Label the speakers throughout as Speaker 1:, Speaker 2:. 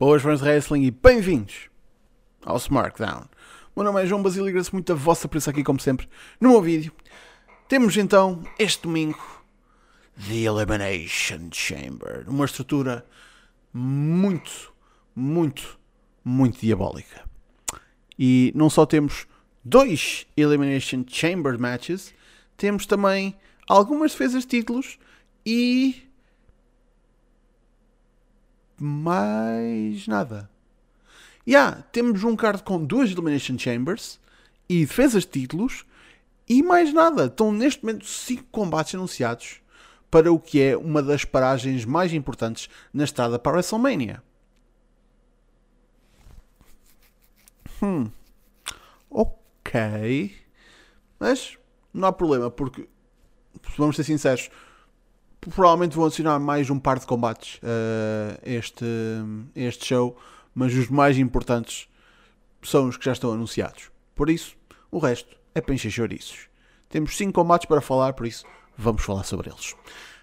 Speaker 1: Boas fãs de wrestling e bem-vindos ao SmackDown. O meu nome é João Basílio e agradeço muito a vossa presença aqui, como sempre, no meu vídeo. Temos então, este domingo, The Elimination Chamber. Uma estrutura muito, muito, muito diabólica. E não só temos dois Elimination Chamber matches, temos também algumas defesas de títulos e mais nada. E yeah, temos um card com duas Elimination Chambers e defesas de títulos e mais nada. Estão neste momento 5 combates anunciados para o que é uma das paragens mais importantes na estrada para a WrestleMania. Hum. Ok. Mas não há problema, porque vamos ser sinceros, provavelmente vão adicionar mais um par de combates a uh, este, este show, mas os mais importantes são os que já estão anunciados. Por isso, o resto é para encher chouriços. Temos 5 combates para falar, por isso vamos falar sobre eles.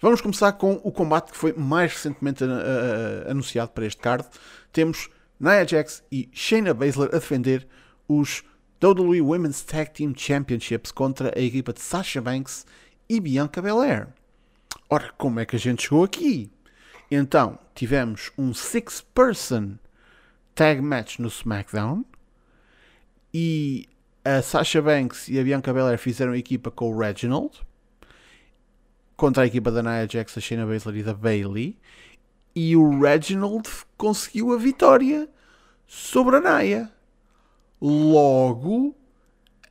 Speaker 1: Vamos começar com o combate que foi mais recentemente uh, anunciado para este card. Temos Nia Jax e Shayna Baszler a defender os WWE Women's Tag Team Championships contra a equipa de Sasha Banks e Bianca Belair. Ora, como é que a gente chegou aqui? Então, tivemos um six-person tag match no SmackDown e a Sasha Banks e a Bianca Belair fizeram equipa com o Reginald contra a equipa da Nia Jax, a Shayna Baszler e da Bailey e o Reginald conseguiu a vitória sobre a Nia. Logo,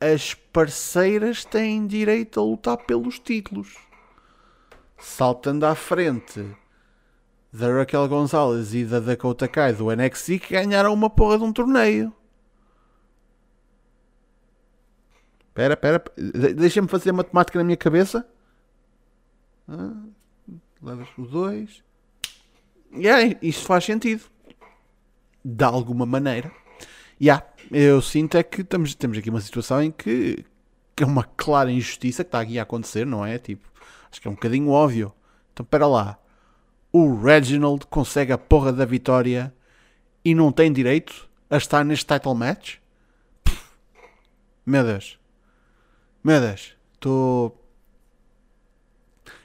Speaker 1: as parceiras têm direito a lutar pelos títulos saltando à frente da Raquel Gonzalez e da Dakota Kai do NXT que ganharam uma porra de um torneio. Espera, espera, deixa-me fazer a matemática na minha cabeça. Ah, levas o 2. E yeah, isto faz sentido. De alguma maneira. Yeah, eu sinto é que estamos, temos aqui uma situação em que, que é uma clara injustiça que está aqui a acontecer, não é? Tipo, Acho que é um bocadinho óbvio. Então, espera lá. O Reginald consegue a porra da vitória e não tem direito a estar neste title match? Pff, meu Deus. Meu Deus. Estou...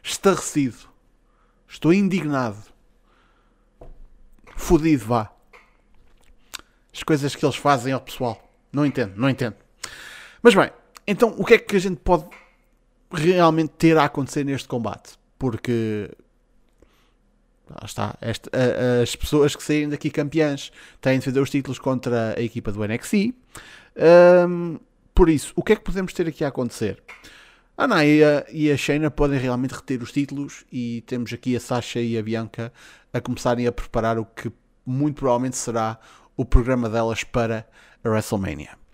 Speaker 1: Estarrecido. Estou indignado. Fodido, vá. As coisas que eles fazem ao pessoal. Não entendo, não entendo. Mas bem, então o que é que a gente pode realmente ter a acontecer neste combate. Porque lá está, esta, as pessoas que saírem daqui campeãs têm de defender os títulos contra a equipa do NXT. Um, por isso, o que é que podemos ter aqui a acontecer? A Naya e a Shayna podem realmente reter os títulos e temos aqui a Sasha e a Bianca a começarem a preparar o que muito provavelmente será o programa delas para a WrestleMania.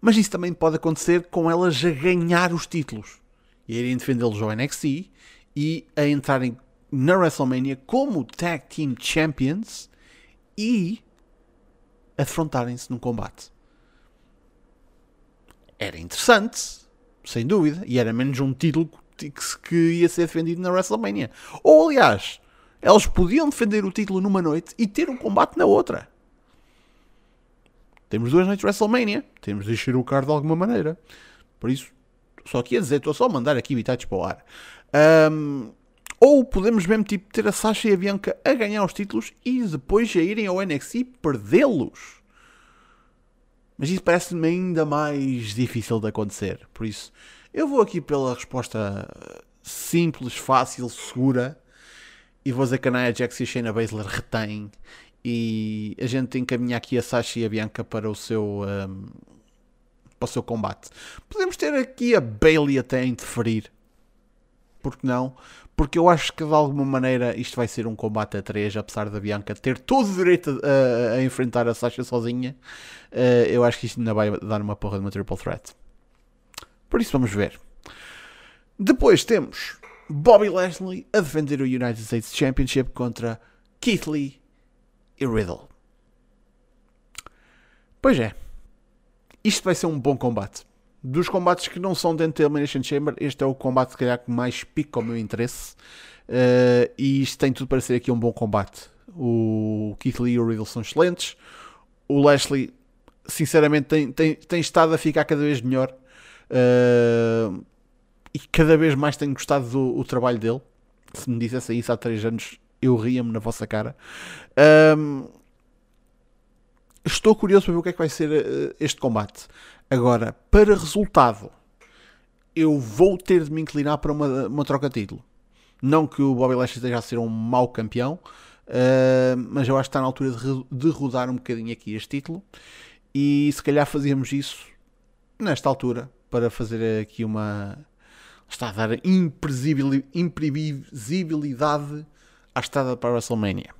Speaker 1: Mas isso também pode acontecer com elas a ganhar os títulos e irem defendê-los ao NXT e a entrarem na WrestleMania como Tag Team Champions e a defrontarem-se num combate. Era interessante, sem dúvida, e era menos um título que ia ser defendido na WrestleMania. Ou, aliás, elas podiam defender o título numa noite e ter um combate na outra. Temos duas noites de WrestleMania. Temos de encher o card de alguma maneira. Por isso, só aqui a dizer, estou só a mandar aqui bitites para o ar. Um, ou podemos mesmo tipo, ter a Sasha e a Bianca a ganhar os títulos e depois a irem ao NXT perdê-los. Mas isso parece-me ainda mais difícil de acontecer. Por isso, eu vou aqui pela resposta simples, fácil, segura. E vou dizer que a Nia Jax e a Shayna Baszler retêm e a gente encaminha aqui a Sasha e a Bianca para o seu um, para o seu combate. Podemos ter aqui a Bailey até a interferir. Porque não? Porque eu acho que de alguma maneira isto vai ser um combate a três, apesar da Bianca ter todo o direito a, a enfrentar a Sasha sozinha. Uh, eu acho que isto ainda vai dar uma porra de uma triple threat. Por isso vamos ver. Depois temos Bobby Lashley a defender o United States Championship contra Keith Lee e Riddle. Pois é. Isto vai ser um bom combate. Dos combates que não são dentro da Elimination Chamber, este é o combate que mais pica o meu interesse. Uh, e isto tem tudo para ser aqui um bom combate. O Keith Lee e o Riddle são excelentes. O Lashley, sinceramente, tem, tem, tem estado a ficar cada vez melhor. Uh, e cada vez mais tenho gostado do trabalho dele. Se me dissesse isso há 3 anos, eu ria-me na vossa cara. Um, estou curioso para ver o que é que vai ser uh, este combate. Agora, para resultado, eu vou ter de me inclinar para uma, uma troca de título. Não que o Bobby Lashley esteja a ser um mau campeão, uh, mas eu acho que está na altura de, de rodar um bocadinho aqui este título. E se calhar fazíamos isso nesta altura para fazer aqui uma. Está a dar imprevisibilidade estrada para a WrestleMania.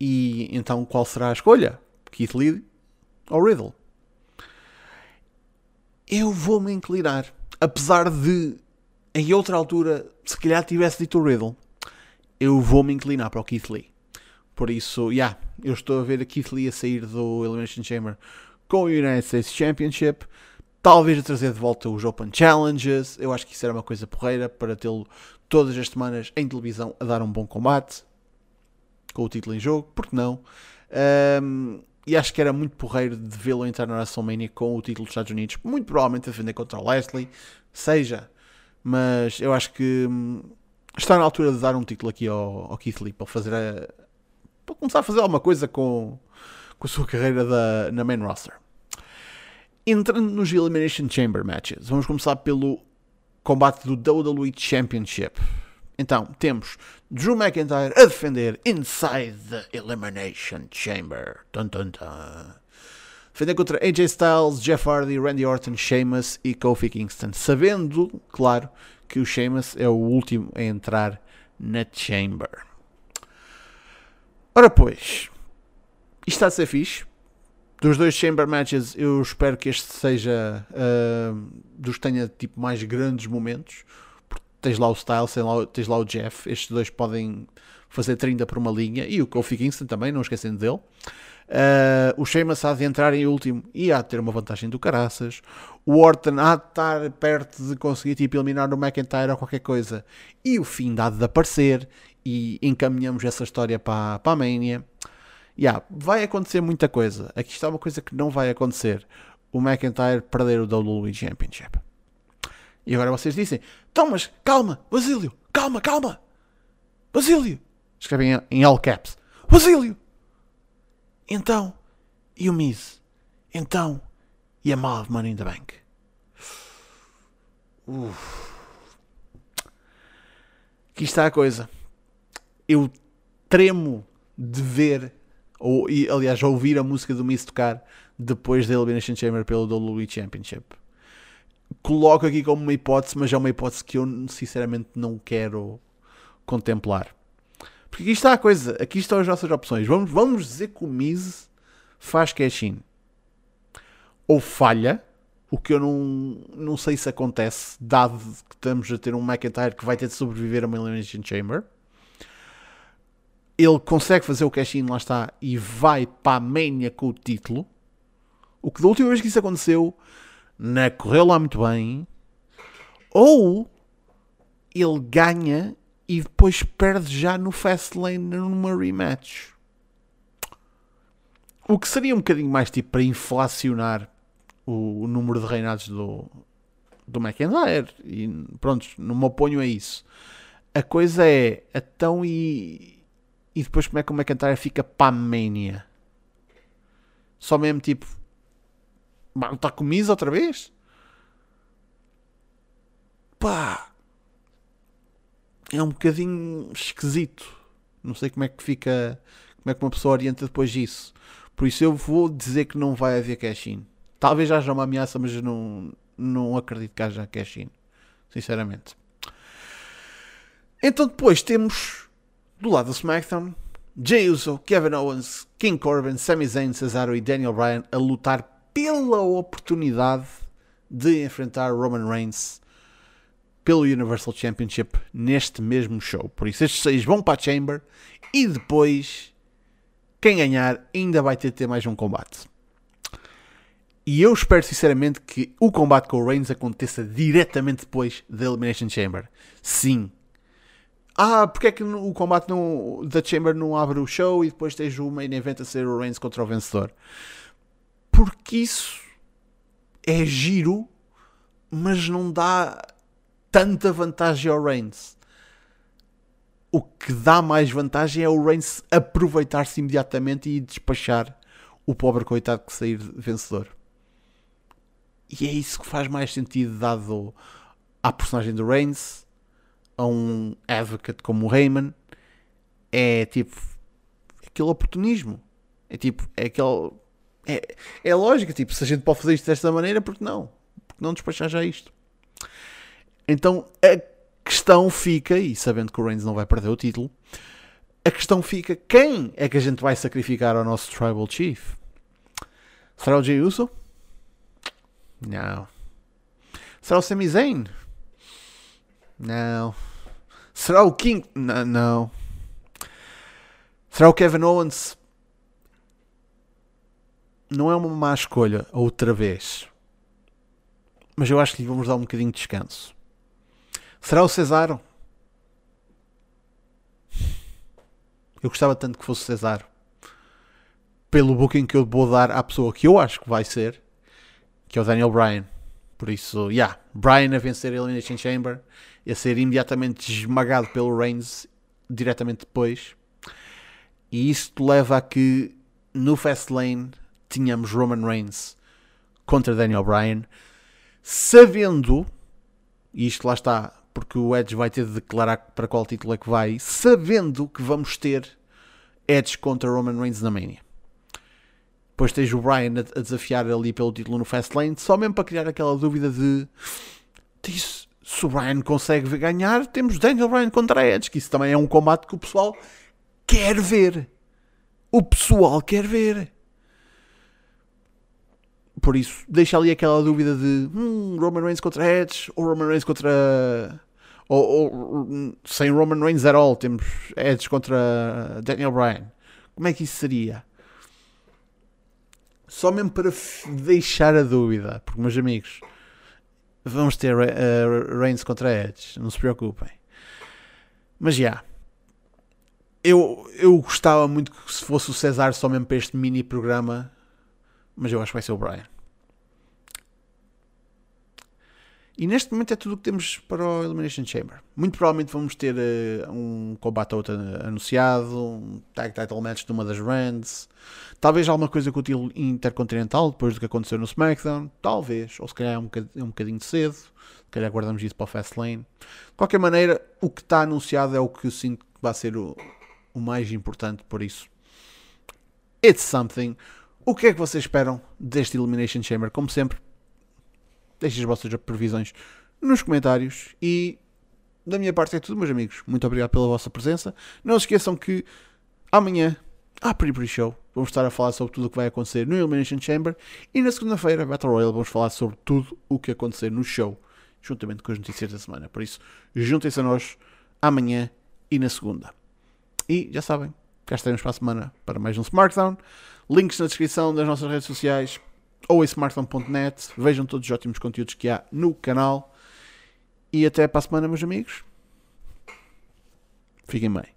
Speaker 1: E então qual será a escolha? Keith Lee ou Riddle? Eu vou-me inclinar. Apesar de, em outra altura, se calhar tivesse dito Riddle, eu vou-me inclinar para o Keith Lee. Por isso, yeah, eu estou a ver a Keith Lee a sair do Elimination Chamber com o United States Championship. Talvez a trazer de volta os Open Challenges. Eu acho que isso era uma coisa porreira para tê-lo todas as semanas em televisão a dar um bom combate com o título em jogo, porque não? Um, e acho que era muito porreiro de vê-lo entrar na WrestleMania com o título dos Estados Unidos, muito provavelmente a defender contra o Leslie, seja, mas eu acho que hum, está na altura de dar um título aqui ao, ao Keith Lee para fazer a, para começar a fazer alguma coisa com, com a sua carreira da, na main roster. Entrando nos Elimination Chamber matches, vamos começar pelo combate do WWE Championship. Então, temos Drew McIntyre a defender Inside the Elimination Chamber. Dun, dun, dun. Defender contra AJ Styles, Jeff Hardy, Randy Orton, Sheamus e Kofi Kingston. Sabendo, claro, que o Sheamus é o último a entrar na Chamber. Ora pois, isto está a ser fixe. Dos dois Chamber Matches, eu espero que este seja uh, dos que tenha tipo, mais grandes momentos tens lá o Styles, tens lá, tens lá o Jeff, estes dois podem fazer 30 por uma linha, e o Kofi Kingston também, não esquecendo dele. Uh, o Sheamus há de entrar em último e há de ter uma vantagem do caraças. O Orton há de estar perto de conseguir tipo, eliminar o McIntyre ou qualquer coisa. E o fim há de aparecer e encaminhamos essa história para, para a Mania. Yeah, vai acontecer muita coisa. Aqui está uma coisa que não vai acontecer. O McIntyre perder o WWE Championship. E agora vocês dizem: então, mas calma, Basílio, calma, calma, Basílio. Escrevem em all caps: Basílio. Então, e o Miz? Então, e a of Money in the Bank? Uf. Aqui está a coisa. Eu tremo de ver, ou aliás, ouvir a música do Miz tocar depois da Elimination Chamber pelo WWE Championship coloco aqui como uma hipótese, mas é uma hipótese que eu sinceramente não quero contemplar. Porque aqui está a coisa, aqui estão as nossas opções. Vamos, vamos dizer que o Miz faz cash-in. Ou falha, o que eu não, não sei se acontece, dado que estamos a ter um McIntyre que vai ter de sobreviver a uma Elimination Chamber. Ele consegue fazer o cash-in, lá está, e vai para a Mania com o título. O que da última vez que isso aconteceu né, correu lá muito bem, ou ele ganha e depois perde já no Fastlane numa rematch. O que seria um bocadinho mais tipo para inflacionar o, o número de reinados do, do McIntyre. E pronto, não me oponho a isso. A coisa é, então e, e depois como é que o McIntyre fica para a Mania? Só mesmo tipo, Está com Miz outra vez? Pá. É um bocadinho esquisito. Não sei como é que fica. Como é que uma pessoa orienta depois disso. Por isso eu vou dizer que não vai haver cash-in. Talvez haja uma ameaça, mas não, não acredito que haja cash-in. Sinceramente. Então depois temos do lado do SmackDown Jey Uso, Kevin Owens, King Corbin, Sami Zayn, Cesaro e Daniel Bryan a lutar pela oportunidade de enfrentar Roman Reigns pelo Universal Championship neste mesmo show. Por isso, estes seis vão para a Chamber e depois, quem ganhar ainda vai ter de ter mais um combate. E eu espero sinceramente que o combate com o Reigns aconteça diretamente depois da Elimination Chamber. Sim. Ah, porque é que o combate no, da Chamber não abre o show e depois tens o main event a ser o Reigns contra o vencedor? Porque isso é giro, mas não dá tanta vantagem ao Reigns. O que dá mais vantagem é o Reigns aproveitar-se imediatamente e despachar o pobre coitado que sair vencedor. E é isso que faz mais sentido dado à personagem do Reigns a um advocate como o Rayman é tipo aquele oportunismo. É tipo, é aquele. É, é lógico, tipo, se a gente pode fazer isto desta maneira, porque não? Porque não despachar já isto? Então a questão fica, e sabendo que o Reigns não vai perder o título, a questão fica: quem é que a gente vai sacrificar ao nosso Tribal Chief? Será o Jey Uso? Não. Será o Sami Zayn? Não. Será o King? Não. não. Será o Kevin Owens? Não é uma má escolha, outra vez. Mas eu acho que lhe vamos dar um bocadinho de descanso. Será o Cesaro? Eu gostava tanto que fosse Cesaro. Pelo booking que eu vou dar à pessoa que eu acho que vai ser, que é o Daniel Bryan. Por isso, yeah, Bryan a vencer a Elimination Chamber e a ser imediatamente esmagado pelo Reigns diretamente depois. E isto leva a que no Fastlane tínhamos Roman Reigns contra Daniel Bryan, sabendo, e isto lá está, porque o Edge vai ter de declarar para qual título é que vai, sabendo que vamos ter Edge contra Roman Reigns na Mania. Depois tens o Brian a, desafiar ali pelo título no Fastlane, só mesmo para criar aquela dúvida de se o Brian consegue ganhar, temos Daniel Bryan contra Edge, que isso também é um combate que o pessoal quer ver. O pessoal quer ver. Por isso, deixa ali aquela dúvida de hum, Roman Reigns contra Edge ou Roman Reigns contra. Ou, ou sem Roman Reigns at all, temos Edge contra Daniel Bryan. Como é que isso seria? Só mesmo para deixar a dúvida, porque, meus amigos, vamos ter uh, Reigns contra Edge, não se preocupem. Mas já. Yeah, eu, eu gostava muito que se fosse o Cesar só mesmo para este mini programa, mas eu acho que vai ser o Brian. E neste momento é tudo o que temos para o Elimination Chamber. Muito provavelmente vamos ter uh, um combate a outra anunciado, um tag title match de uma das Rands, talvez alguma coisa com o título intercontinental depois do que aconteceu no SmackDown, talvez, ou se calhar é um bocadinho, é um bocadinho cedo, se calhar guardamos isso para o Fastlane. De qualquer maneira, o que está anunciado é o que eu sinto que vai ser o, o mais importante, por isso. It's something. O que é que vocês esperam deste Elimination Chamber? Como sempre, Deixem as vossas previsões nos comentários e da minha parte é tudo, meus amigos. Muito obrigado pela vossa presença. Não se esqueçam que amanhã há Pre-Pre Show. Vamos estar a falar sobre tudo o que vai acontecer no Elimination Chamber. E na segunda-feira, Battle Royale, vamos falar sobre tudo o que acontecer no show, juntamente com as notícias da semana. Por isso, juntem-se a nós amanhã e na segunda. E já sabem, cá estaremos para a semana para mais um Smartdown. Links na descrição das nossas redes sociais ou em smartphone.net. Vejam todos os ótimos conteúdos que há no canal. E até para a semana, meus amigos. Fiquem bem.